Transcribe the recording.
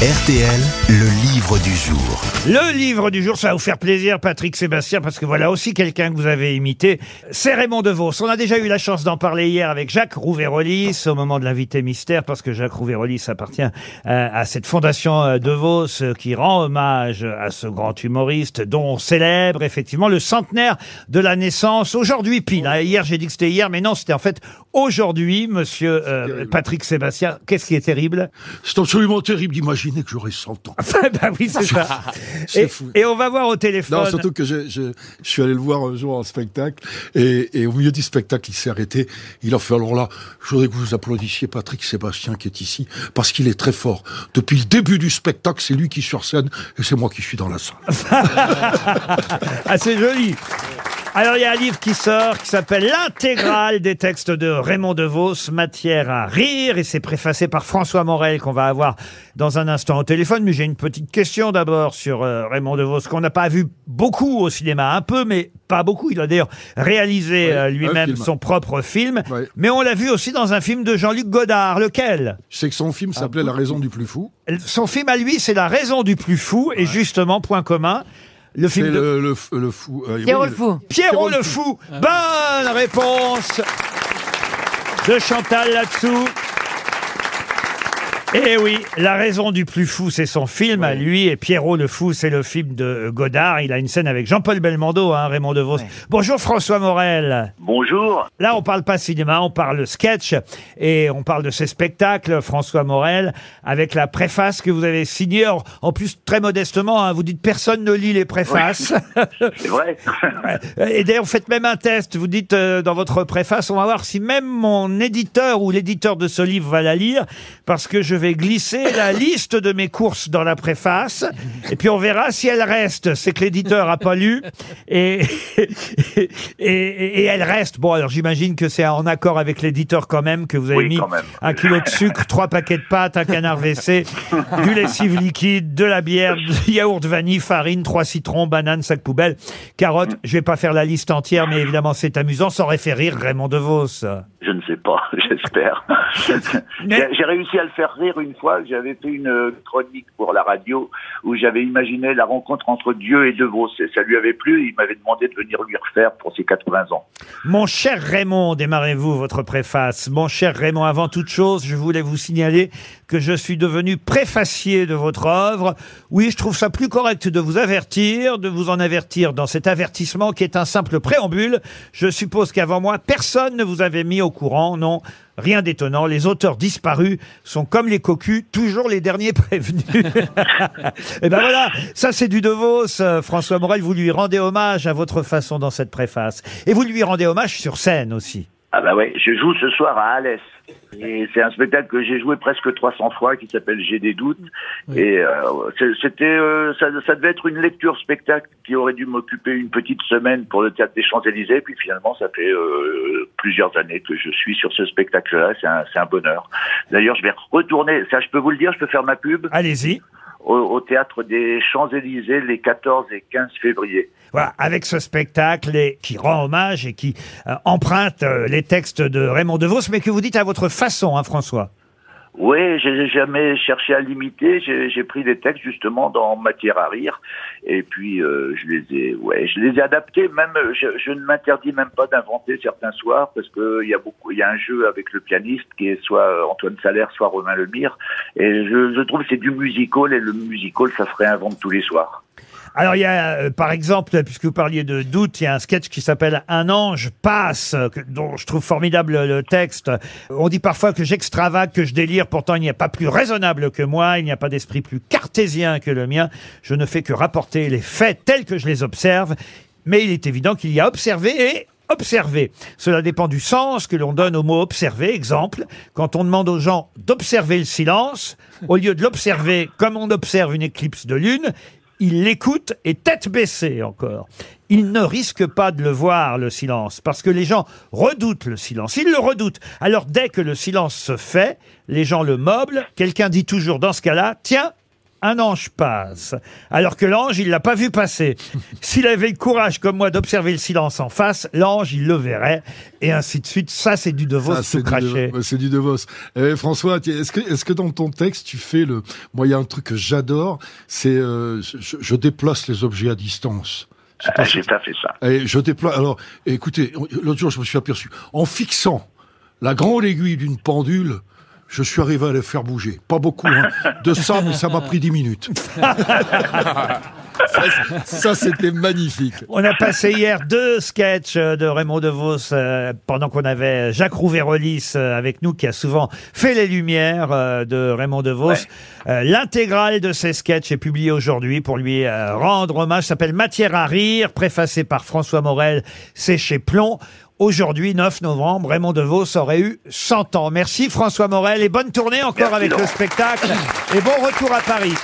RTL, le livre du jour. Le livre du jour, ça va vous faire plaisir, Patrick Sébastien, parce que voilà aussi quelqu'un que vous avez imité. C'est Raymond DeVos. On a déjà eu la chance d'en parler hier avec Jacques Rouvérolis au moment de l'invité mystère, parce que Jacques Rouvérolis appartient euh, à cette fondation euh, DeVos euh, qui rend hommage à ce grand humoriste dont on célèbre effectivement le centenaire de la naissance aujourd'hui pile. hein. Hier, j'ai dit que c'était hier, mais non, c'était en fait aujourd'hui, monsieur euh, Patrick Sébastien. Qu'est-ce qui est terrible? C'est absolument terrible d'imaginer que j'aurai 100 ans. bah oui, c'est ça. C'est Et, fou. et on va voir au téléphone. Non, surtout que je, je, je suis allé le voir un jour en spectacle et, et au milieu du spectacle, il s'est arrêté. Il a fait alors là, je voudrais que vous applaudissiez Patrick Sébastien qui est ici parce qu'il est très fort. Depuis le début du spectacle, c'est lui qui est sur scène et c'est moi qui suis dans la salle. Ah, c'est joli. Alors, il y a un livre qui sort qui s'appelle L'intégrale des textes de Raymond DeVos, matière à rire, et c'est préfacé par François Morel qu'on va avoir dans un instant au téléphone. Mais j'ai une petite question d'abord sur euh, Raymond DeVos qu'on n'a pas vu beaucoup au cinéma, un peu, mais pas beaucoup. Il a d'ailleurs réalisé euh, lui-même son propre film, mais on l'a vu aussi dans un film de Jean-Luc Godard. Lequel? Je sais que son film s'appelait La raison du plus fou. Son film à lui, c'est La raison du plus fou, et justement, point commun, le C'est film de... le, le, f- le fou. euh, Pierrot oui, le fou. Pierrot le fou. Bonne réponse de Chantal là-dessous. Eh oui, La raison du plus fou, c'est son film à lui, et Pierrot le fou, c'est le film de Godard. Il a une scène avec Jean-Paul Belmondo, hein, Raymond DeVos. Bonjour François Morel. Bonjour. Là, on parle pas cinéma, on parle sketch, et on parle de ces spectacles, François Morel, avec la préface que vous avez signée. En, en plus, très modestement, hein, vous dites personne ne lit les préfaces. C'est vrai. Et d'ailleurs, vous faites même un test. Vous dites euh, dans votre préface, on va voir si même mon éditeur ou l'éditeur de ce livre va la lire, parce que je vais glisser la liste de mes courses dans la préface, et puis on verra si elle reste. C'est que l'éditeur a pas lu, et, et, et- et elle reste. Bon, alors j'imagine que c'est en accord avec l'éditeur quand même que vous avez Oui, mis quand même. un kilo de sucre, trois paquets de pâtes, un canard WC, du lessive liquide, de la bière, du yaourt vanille, farine, trois citrons, bananes, sac poubelle, carottes. Je vais pas faire la liste entière, mais évidemment c'est amusant. Ça aurait fait rire Raymond DeVos. Je ne sais pas, j'espère. Mais- J'ai réussi à le faire rire une fois. J'avais fait une euh, chronique pour la radio où j'avais imaginé la rencontre entre Dieu et De Vos. Et ça lui avait plu. Il m'avait demandé de venir lui refaire pour ses 80 ans. Mon cher Raymond, démarrez-vous votre préface. Mon cher Raymond, avant toute chose, je voulais vous signaler que je suis devenu préfacier de votre œuvre. Oui, je trouve ça plus correct de vous avertir, de vous en avertir dans cet avertissement qui est un simple préambule. Je suppose qu'avant moi, personne ne vous avait mis au courant, non Rien d'étonnant, les auteurs disparus sont comme les cocus, toujours les derniers prévenus. Et ben voilà, ça c'est du De Vos. Euh, François Morel, vous lui rendez hommage à votre façon dans cette préface. Et vous lui rendez hommage sur scène aussi. Ah bah ouais, je joue ce soir à Alès. Et c'est un spectacle que j'ai joué presque 300 fois qui s'appelle J'ai des doutes. Et euh, c'était, euh, ça, ça devait être une lecture spectacle qui aurait dû m'occuper une petite semaine pour le théâtre des Champs-Élysées. Puis finalement, ça fait euh, plusieurs années que je suis sur ce spectacle-là. C'est un, c'est un bonheur. D'ailleurs, je vais retourner. Ça, je peux vous le dire, je peux faire ma pub Allez-y. Au, au théâtre des Champs-Élysées les 14 et 15 février. Voilà, avec ce spectacle et qui rend hommage et qui euh, emprunte euh, les textes de Raymond DeVos, mais que vous dites à votre façon, hein, François. Oui, j'ai jamais cherché à l'imiter. J'ai pris des textes justement dans matière à rire, et puis euh, je les ai, ouais, je les ai adaptés. Même, je, je ne m'interdis même pas d'inventer certains soirs parce que il y a beaucoup, il y a un jeu avec le pianiste qui est soit Antoine Salaire, soit Romain Lemire, et je, je trouve c'est du musical et le musical, ça se réinvente tous les soirs. Alors il y a, euh, par exemple, puisque vous parliez de doute, il y a un sketch qui s'appelle Un ange passe, euh, dont je trouve formidable le texte. On dit parfois que j'extravage, que je délire, pourtant il n'y a pas plus raisonnable que moi, il n'y a pas d'esprit plus cartésien que le mien. Je ne fais que rapporter les faits tels que je les observe, mais il est évident qu'il y a observé et observer. Cela dépend du sens que l'on donne au mot observer. Exemple, quand on demande aux gens d'observer le silence, au lieu de l'observer comme on observe une éclipse de lune, ils l'écoutent et tête baissée encore. Ils ne risquent pas de le voir, le silence, parce que les gens redoutent le silence. Ils le redoutent. Alors dès que le silence se fait, les gens le meublent. Quelqu'un dit toujours dans ce cas-là, tiens, un ange passe, alors que l'ange, il l'a pas vu passer. S'il avait le courage, comme moi, d'observer le silence en face, l'ange, il le verrait, et ainsi de suite. Ça, c'est du De Vos Ça, tout c'est du, craché. De- c'est du De Vos. Eh, François, tiens, est-ce que, est-ce que dans ton texte, tu fais le... Moi, il y a un truc que j'adore, c'est euh, je, je déplace les objets à distance. Je sais pas Ah, si- J'ai pas fait ça. Et je déploie. Alors, écoutez, l'autre jour, je me suis aperçu. En fixant la grande aiguille d'une pendule, je suis arrivé à les faire bouger. Pas beaucoup, hein. De ça, mais ça m'a pris 10 minutes. ça, ça, c'était magnifique. On a passé hier deux sketchs de Raymond DeVos euh, pendant qu'on avait Jacques Rouvérolis euh, avec nous qui a souvent fait les lumières euh, de Raymond DeVos. Euh, L'intégrale de ces sketchs est publiée aujourd'hui pour lui euh, rendre hommage. Ça s'appelle Matière à rire, préfacé par François Morel. C'est chez Plomb. Aujourd'hui, 9 novembre, Raymond DeVos aurait eu 100 ans. Merci François Morel et bonne tournée encore Merci, avec le spectacle et bon retour à Paris.